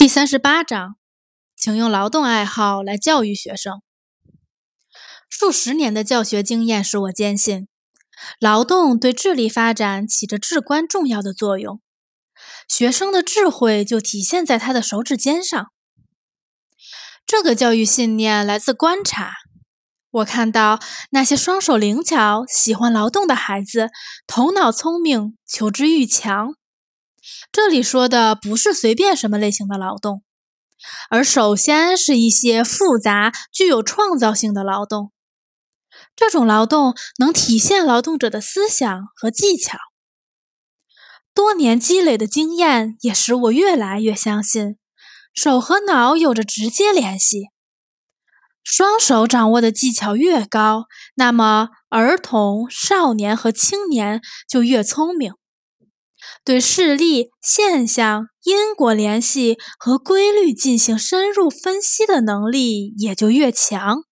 第三十八章，请用劳动爱好来教育学生。数十年的教学经验使我坚信，劳动对智力发展起着至关重要的作用。学生的智慧就体现在他的手指尖上。这个教育信念来自观察。我看到那些双手灵巧、喜欢劳动的孩子，头脑聪明，求知欲强。这里说的不是随便什么类型的劳动，而首先是一些复杂、具有创造性的劳动。这种劳动能体现劳动者的思想和技巧。多年积累的经验也使我越来越相信，手和脑有着直接联系。双手掌握的技巧越高，那么儿童、少年和青年就越聪明。对事例、现象、因果联系和规律进行深入分析的能力也就越强。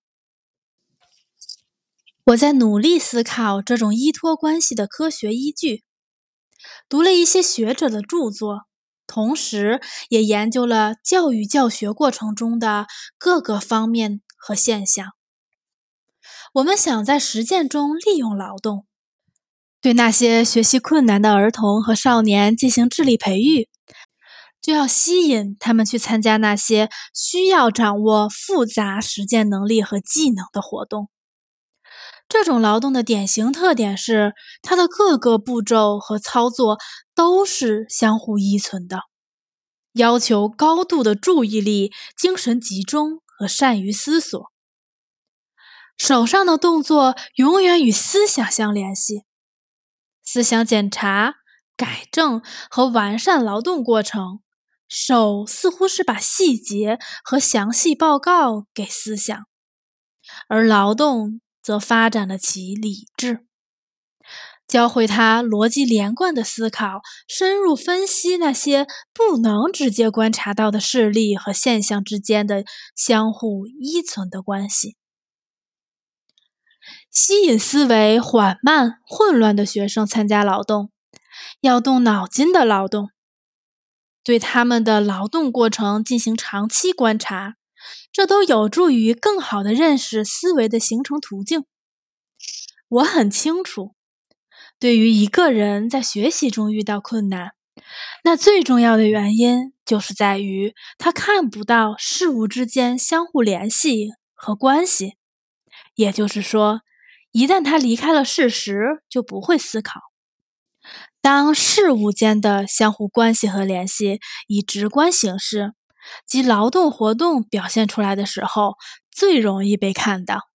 我在努力思考这种依托关系的科学依据，读了一些学者的著作，同时也研究了教育教学过程中的各个方面和现象。我们想在实践中利用劳动。对那些学习困难的儿童和少年进行智力培育，就要吸引他们去参加那些需要掌握复杂实践能力和技能的活动。这种劳动的典型特点是，它的各个步骤和操作都是相互依存的，要求高度的注意力、精神集中和善于思索。手上的动作永远与思想相联系。思想检查、改正和完善劳动过程，手似乎是把细节和详细报告给思想，而劳动则发展了其理智，教会他逻辑连贯的思考，深入分析那些不能直接观察到的事例和现象之间的相互依存的关系。吸引思维缓慢、混乱的学生参加劳动，要动脑筋的劳动，对他们的劳动过程进行长期观察，这都有助于更好地认识思维的形成途径。我很清楚，对于一个人在学习中遇到困难，那最重要的原因就是在于他看不到事物之间相互联系和关系，也就是说。一旦他离开了事实，就不会思考。当事物间的相互关系和联系以直观形式及劳动活动表现出来的时候，最容易被看到。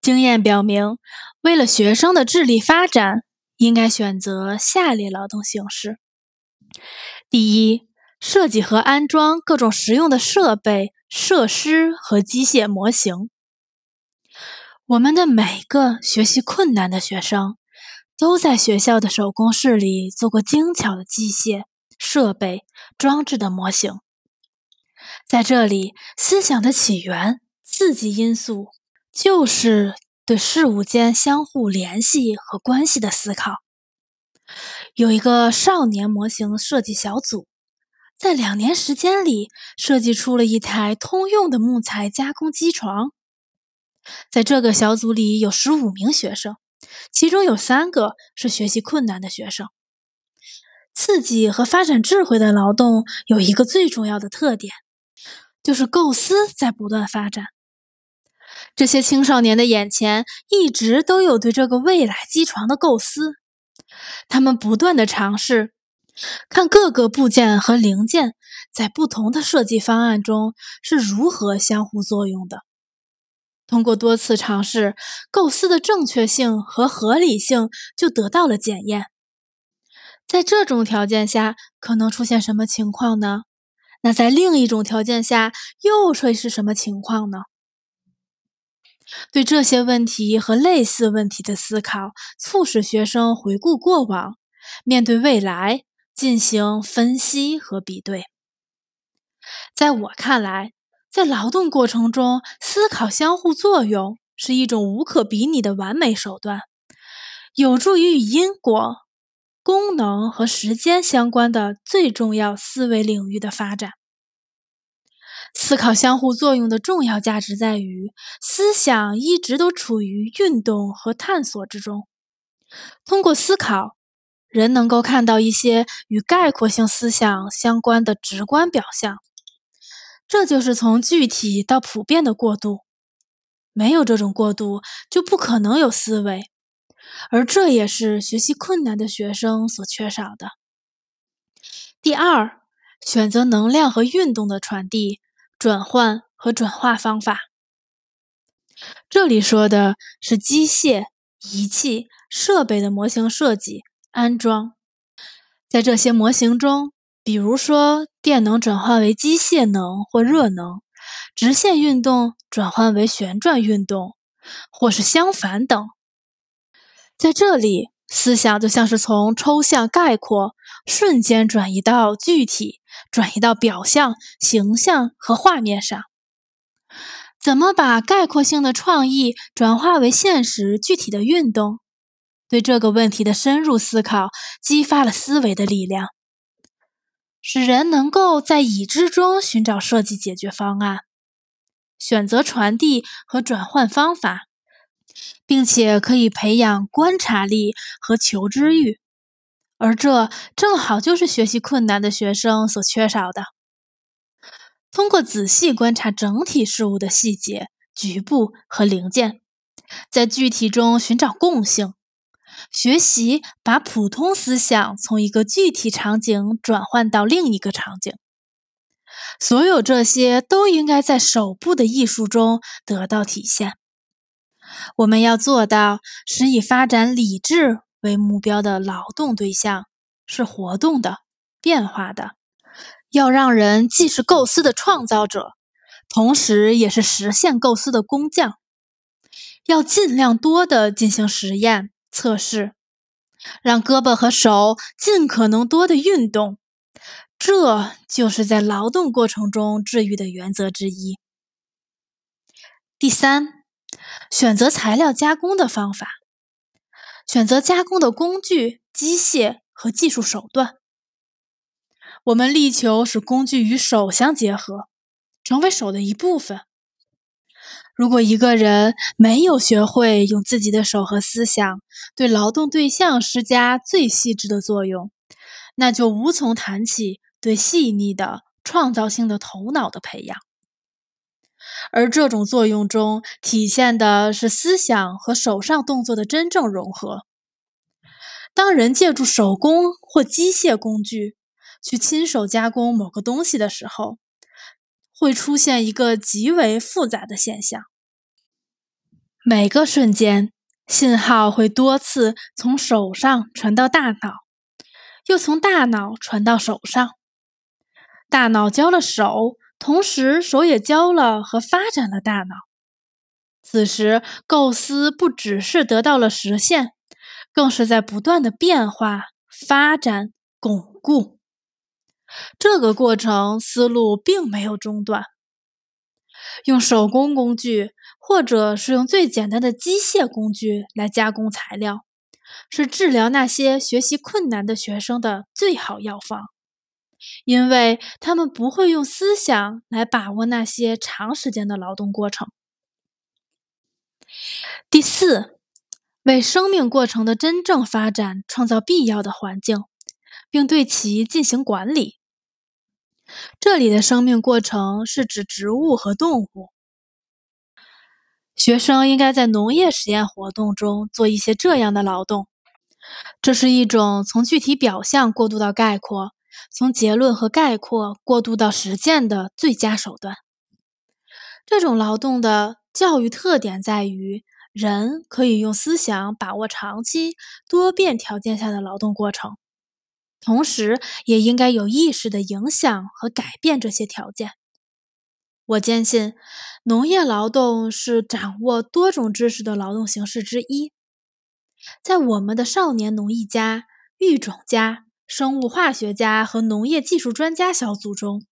经验表明，为了学生的智力发展，应该选择下列劳动形式：第一，设计和安装各种实用的设备、设施和机械模型。我们的每个学习困难的学生，都在学校的手工室里做过精巧的机械设备、装置的模型。在这里，思想的起源、刺激因素就是对事物间相互联系和关系的思考。有一个少年模型设计小组，在两年时间里设计出了一台通用的木材加工机床。在这个小组里有十五名学生，其中有三个是学习困难的学生。刺激和发展智慧的劳动有一个最重要的特点，就是构思在不断发展。这些青少年的眼前一直都有对这个未来机床的构思，他们不断的尝试，看各个部件和零件在不同的设计方案中是如何相互作用的。通过多次尝试，构思的正确性和合理性就得到了检验。在这种条件下，可能出现什么情况呢？那在另一种条件下，又会是什么情况呢？对这些问题和类似问题的思考，促使学生回顾过往，面对未来，进行分析和比对。在我看来。在劳动过程中，思考相互作用是一种无可比拟的完美手段，有助于与因果、功能和时间相关的最重要思维领域的发展。思考相互作用的重要价值在于，思想一直都处于运动和探索之中。通过思考，人能够看到一些与概括性思想相关的直观表象，这就是从具体到普遍的过渡。没有这种过渡，就不可能有思维。而这也是学习困难的学生所缺少的。第二，选择能量和运动的传递、转换和转化方法。这里说的是机械、仪器、设备的模型设计、安装。在这些模型中，比如说电能转换为机械能或热能，直线运动转换为旋转运动，或是相反等。在这里，思想就像是从抽象概括瞬间转移到具体，转移到表象、形象和画面上。怎么把概括性的创意转化为现实具体的运动？对这个问题的深入思考，激发了思维的力量，使人能够在已知中寻找设计解决方案，选择传递和转换方法。并且可以培养观察力和求知欲，而这正好就是学习困难的学生所缺少的。通过仔细观察整体事物的细节、局部和零件，在具体中寻找共性，学习把普通思想从一个具体场景转换到另一个场景。所有这些都应该在手部的艺术中得到体现。我们要做到，使以发展理智为目标的劳动对象是活动的、变化的。要让人既是构思的创造者，同时也是实现构思的工匠。要尽量多的进行实验测试，让胳膊和手尽可能多的运动。这就是在劳动过程中治愈的原则之一。第三。选择材料加工的方法，选择加工的工具、机械和技术手段。我们力求使工具与手相结合，成为手的一部分。如果一个人没有学会用自己的手和思想对劳动对象施加最细致的作用，那就无从谈起对细腻的创造性的头脑的培养。而这种作用中体现的是思想和手上动作的真正融合。当人借助手工或机械工具去亲手加工某个东西的时候，会出现一个极为复杂的现象：每个瞬间，信号会多次从手上传到大脑，又从大脑传到手上，大脑教了手。同时，手也教了和发展了大脑。此时，构思不只是得到了实现，更是在不断的变化、发展、巩固。这个过程思路并没有中断。用手工工具，或者是用最简单的机械工具来加工材料，是治疗那些学习困难的学生的最好药方。因为他们不会用思想来把握那些长时间的劳动过程。第四，为生命过程的真正发展创造必要的环境，并对其进行管理。这里的生命过程是指植物和动物。学生应该在农业实验活动中做一些这样的劳动，这是一种从具体表象过渡到概括。从结论和概括过渡到实践的最佳手段。这种劳动的教育特点在于，人可以用思想把握长期多变条件下的劳动过程，同时也应该有意识的影响和改变这些条件。我坚信，农业劳动是掌握多种知识的劳动形式之一。在我们的少年农艺家、育种家。生物化学家和农业技术专家小组中，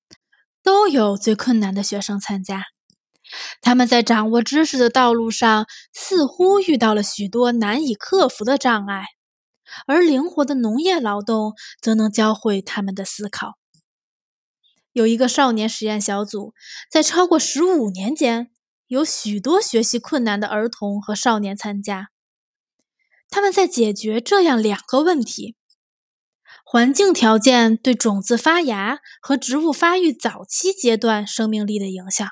都有最困难的学生参加。他们在掌握知识的道路上，似乎遇到了许多难以克服的障碍，而灵活的农业劳动则能教会他们的思考。有一个少年实验小组，在超过十五年间，有许多学习困难的儿童和少年参加。他们在解决这样两个问题：环境条件对种子发芽和植物发育早期阶段生命力的影响；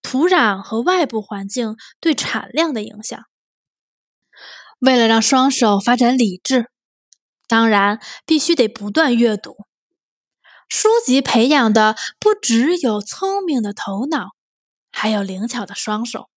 土壤和外部环境对产量的影响。为了让双手发展理智，当然必须得不断阅读。书籍培养的不只有聪明的头脑，还有灵巧的双手。